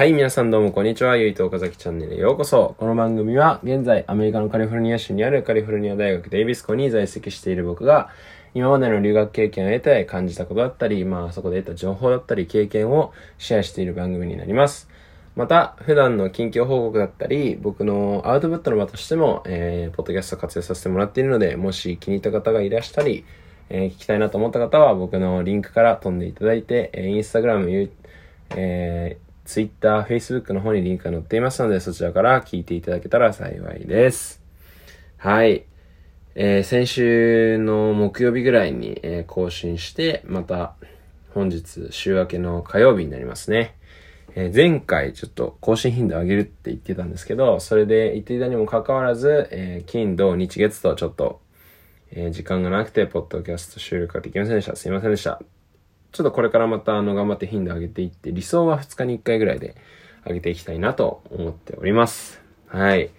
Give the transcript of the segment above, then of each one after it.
はい、皆さんどうもこんにちは。ゆいと岡崎チャンネルへようこそ。この番組は、現在アメリカのカリフォルニア州にあるカリフォルニア大学デイビス校に在籍している僕が、今までの留学経験を得て感じたことだったり、まあそこで得た情報だったり、経験をシェアしている番組になります。また、普段の近況報告だったり、僕のアウトプットの場としても、えー、ポッドキャスト活用させてもらっているので、もし気に入った方がいらしたり、えー、聞きたいなと思った方は、僕のリンクから飛んでいただいて、えー、インスタグラム、えー、ツイッター、フェイスブックの方にリンクが載っていますので、そちらから聞いていただけたら幸いです。はい。えー、先週の木曜日ぐらいに、えー、更新して、また本日週明けの火曜日になりますね。えー、前回ちょっと更新頻度上げるって言ってたんですけど、それで言っていたにもかかわらず、えー、金、土、日、月とちょっと、え、時間がなくて、ポッドキャスト収録ができませんでした。すいませんでした。ちょっとこれからまたあの頑張って頻度上げていって、理想は2日に1回ぐらいで上げていきたいなと思っております。はい。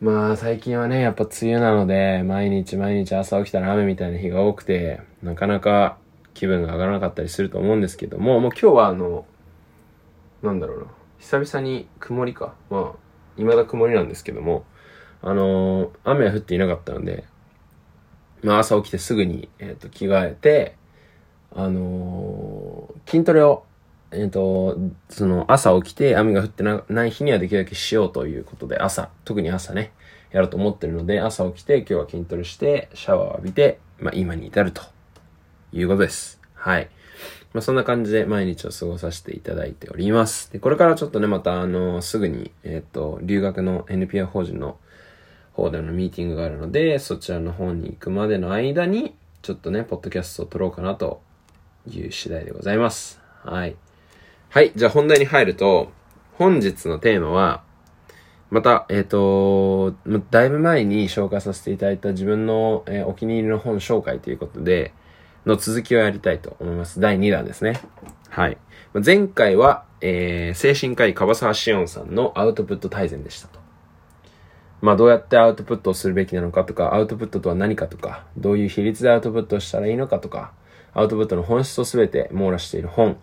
まあ最近はね、やっぱ梅雨なので、毎日毎日朝起きたら雨みたいな日が多くて、なかなか気分が上がらなかったりすると思うんですけども、もう今日はあの、なんだろうな、久々に曇りか。まあ、未だ曇りなんですけども、あのー、雨は降っていなかったので、まあ朝起きてすぐに、えっ、ー、と、着替えて、あのー、筋トレをえっ、ー、と、その朝起きて雨が降ってない日にはできるだけしようということで朝、特に朝ね、やろうと思ってるので、朝起きて今日は筋トレして、シャワーを浴びて、まあ今に至るということです。はい。まあそんな感じで毎日を過ごさせていただいております。で、これからちょっとね、またあの、すぐに、えっ、と、留学の NPR 法人の方でのミーティングがあるので、そちらの方に行くまでの間に、ちょっとね、ポッドキャストを撮ろうかなという次第でございます。はい。はい。じゃあ本題に入ると、本日のテーマは、また、えっ、ー、と、だいぶ前に紹介させていただいた自分の、えー、お気に入りの本紹介ということで、の続きをやりたいと思います。第2弾ですね。はい。前回は、えー、精神科医樺沢志音さんのアウトプット大全でしたと。まあどうやってアウトプットをするべきなのかとか、アウトプットとは何かとか、どういう比率でアウトプットをしたらいいのかとか、アウトプットの本質をすべて網羅している本、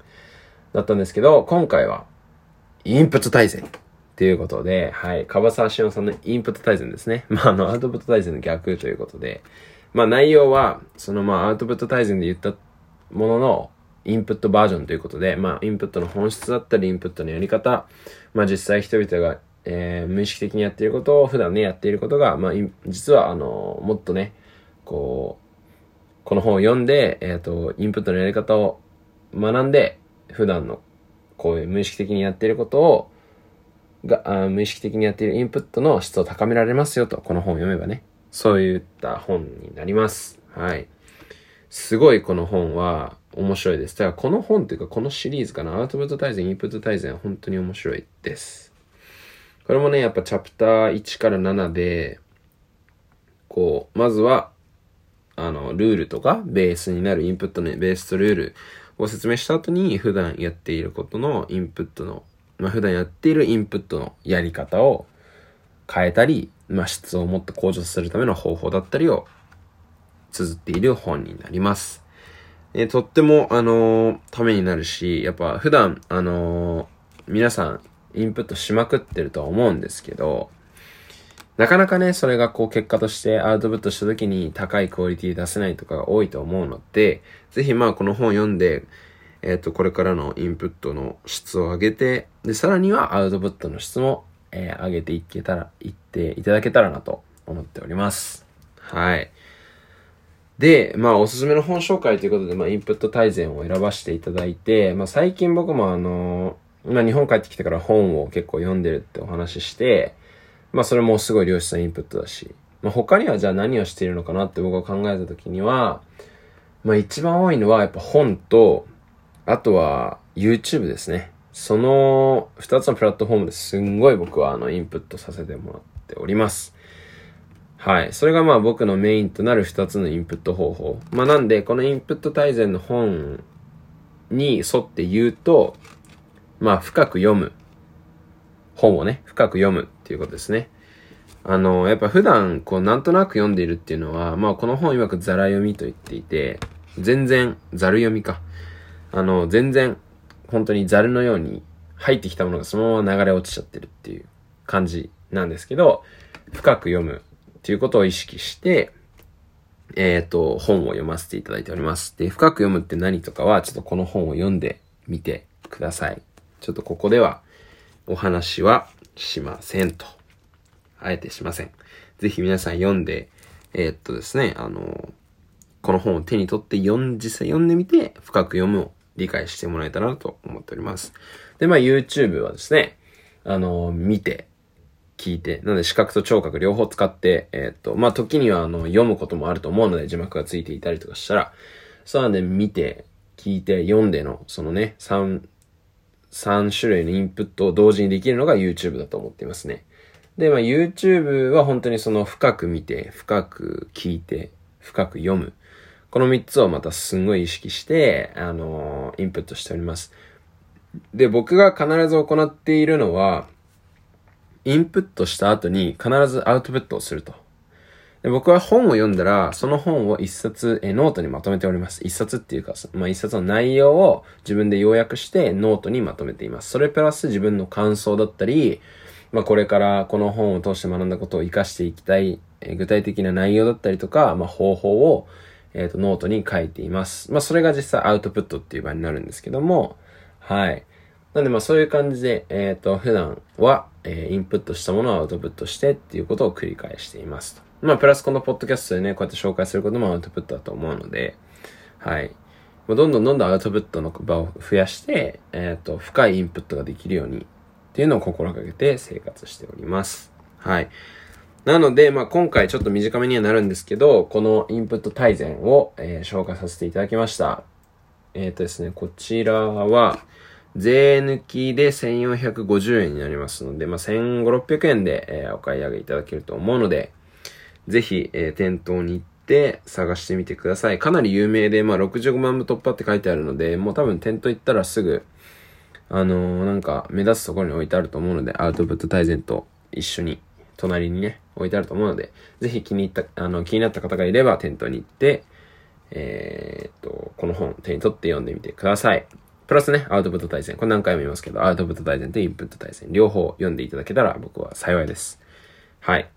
だったんですけど、今回は、インプット大全。っていうことで、はい、樺沢志音さんのインプット大全ですね。まあ、あの、アウトプット大全の逆ということで、まあ、内容は、その、まあ、アウトプット大全で言ったものの、インプットバージョンということで、まあ、インプットの本質だったり、インプットのやり方、まあ、実際人々が、えー、無意識的にやっていることを、普段ね、やっていることが、まあ、実は、あの、もっとね、こう、この本を読んで、えっ、ー、と、インプットのやり方を学んで、普段のこういう無意識的にやっていることをがあ無意識的にやっているインプットの質を高められますよと、この本を読めばね。そういった本になります。はい。すごいこの本は面白いです。だからこの本というかこのシリーズかな、アウトプット大全、インプット大全は本当に面白いです。これもね、やっぱチャプター1から7で、こう、まずは、あの、ルールとか、ベースになるインプットのベースとルールを説明した後に普段やっていることのインプットの、まあ、普段やっているインプットのやり方を変えたり、まあ、質をもっと向上するための方法だったりを綴っている本になります。え、とっても、あのー、ためになるし、やっぱ普段、あのー、皆さんインプットしまくってるとは思うんですけど、なかなかね、それがこう結果としてアウトプットした時に高いクオリティ出せないとかが多いと思うので、ぜひまあこの本読んで、えっ、ー、と、これからのインプットの質を上げて、で、さらにはアウトプットの質も、えー、上げていけたら、いっていただけたらなと思っております。はい。で、まあ、おすすめの本紹介ということで、まあ、インプット大全を選ばせていただいて、まあ、最近僕もあのま、日本帰ってきてから本を結構読んでるってお話しして、まあそれもすごい良質なインプットだし、まあ他にはじゃあ何をしているのかなって僕が考えた時には、まあ一番多いのはやっぱ本と、あとは YouTube ですね。その二つのプラットフォームですんごい僕はあのインプットさせてもらっております。はい。それがまあ僕のメインとなる二つのインプット方法。まあなんで、このインプット大全の本に沿って言うと、まあ深く読む。本をね、深く読むっていうことですね。あの、やっぱ普段、こう、なんとなく読んでいるっていうのは、まあ、この本曰くザラ読みと言っていて、全然、ザル読みか。あの、全然、本当にザルのように、入ってきたものがそのまま流れ落ちちゃってるっていう感じなんですけど、深く読むっていうことを意識して、えっ、ー、と、本を読ませていただいております。で、深く読むって何とかは、ちょっとこの本を読んでみてください。ちょっとここではお話はしませんと。あえてしません。ぜひ皆さん読んで、えー、っとですね、あの、この本を手に取って読ん、実際読んでみて、深く読むを理解してもらえたらなと思っております。で、まあ YouTube はですね、あの、見て、聞いて、なので視覚と聴覚両方使って、えっ、と、まあ、時にはあの、読むこともあると思うので字幕がついていたりとかしたら、そうなんで見て、聞いて、読んでの、そのね、3、3種類のインプットを同時にできるのが YouTube だと思っていますね。で、まあ、YouTube は本当にその深く見て、深く聞いて、深く読む。この3つをまたすんごい意識して、あのー、インプットしております。で、僕が必ず行っているのは、インプットした後に必ずアウトプットをすると。で僕は本を読んだら、その本を一冊えノートにまとめております。一冊っていうか、まあ一冊の内容を自分で要約してノートにまとめています。それプラス自分の感想だったり、まあこれからこの本を通して学んだことを活かしていきたい、え具体的な内容だったりとか、まあ方法を、えっ、ー、とノートに書いています。まあそれが実際アウトプットっていう場になるんですけども、はい。なんでまあそういう感じで、えっ、ー、と普段は、えー、インプットしたものをアウトプットしてっていうことを繰り返していますと。まあ、プラスこのポッドキャストでね、こうやって紹介することもアウトプットだと思うので、はい。どんどんどんどんアウトプットの場を増やして、えっ、ー、と、深いインプットができるようにっていうのを心がけて生活しております。はい。なので、まあ、今回ちょっと短めにはなるんですけど、このインプット大全を、えー、紹介させていただきました。えっ、ー、とですね、こちらは、税抜きで1450円になりますので、まあ、1500、600円で、えー、お買い上げいただけると思うので、ぜひ、えー、店頭に行って探してみてください。かなり有名で、まあ、65万部突破って書いてあるので、もう多分店頭行ったらすぐ、あのー、なんか目立つところに置いてあると思うので、アウトプット大全と一緒に、隣にね、置いてあると思うので、ぜひ気に入った、あの、気になった方がいれば店頭に行って、えー、っと、この本手に取って読んでみてください。プラスね、アウトプット対戦。これ何回も言いますけど、アウトプット対戦とインプット対戦。両方読んでいただけたら僕は幸いです。はい。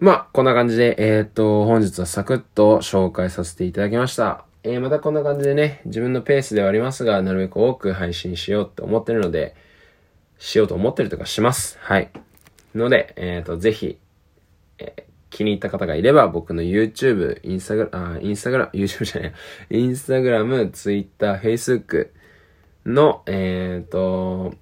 まあ、こんな感じで、えー、っと、本日はサクッと紹介させていただきました。えー、またこんな感じでね、自分のペースではありますが、なるべく多く配信しようって思ってるので、しようと思ってるとかします。はい。ので、えー、と、ぜひ、えー気に入った方がいれば、僕の YouTube、インスタグラ、あ、インスタグラム、YouTube じゃない、インスタグラム、Twitter、Facebook の、えっ、ー、と、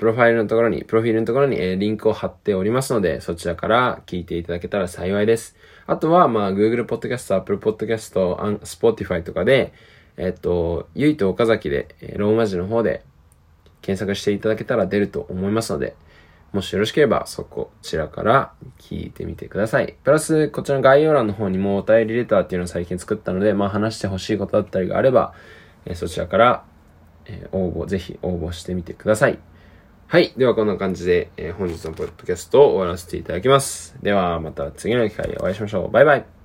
プロファイルのところに、プロフィールのところに、えー、リンクを貼っておりますので、そちらから聞いていただけたら幸いです。あとは、まあ、Google Podcast、Apple Podcast、Spotify とかで、えっ、と、ゆいと岡崎で、え、ローマ字の方で検索していただけたら出ると思いますので、もしよろしければそこちらから聞いてみてください。プラス、こちらの概要欄の方にもお便りレターっていうのを最近作ったので、まあ話してほしいことだったりがあれば、え、そちらから、え、応募、ぜひ応募してみてください。はい。ではこんな感じで、えー、本日のポッドキャストを終わらせていただきます。ではまた次の機会でお会いしましょう。バイバイ。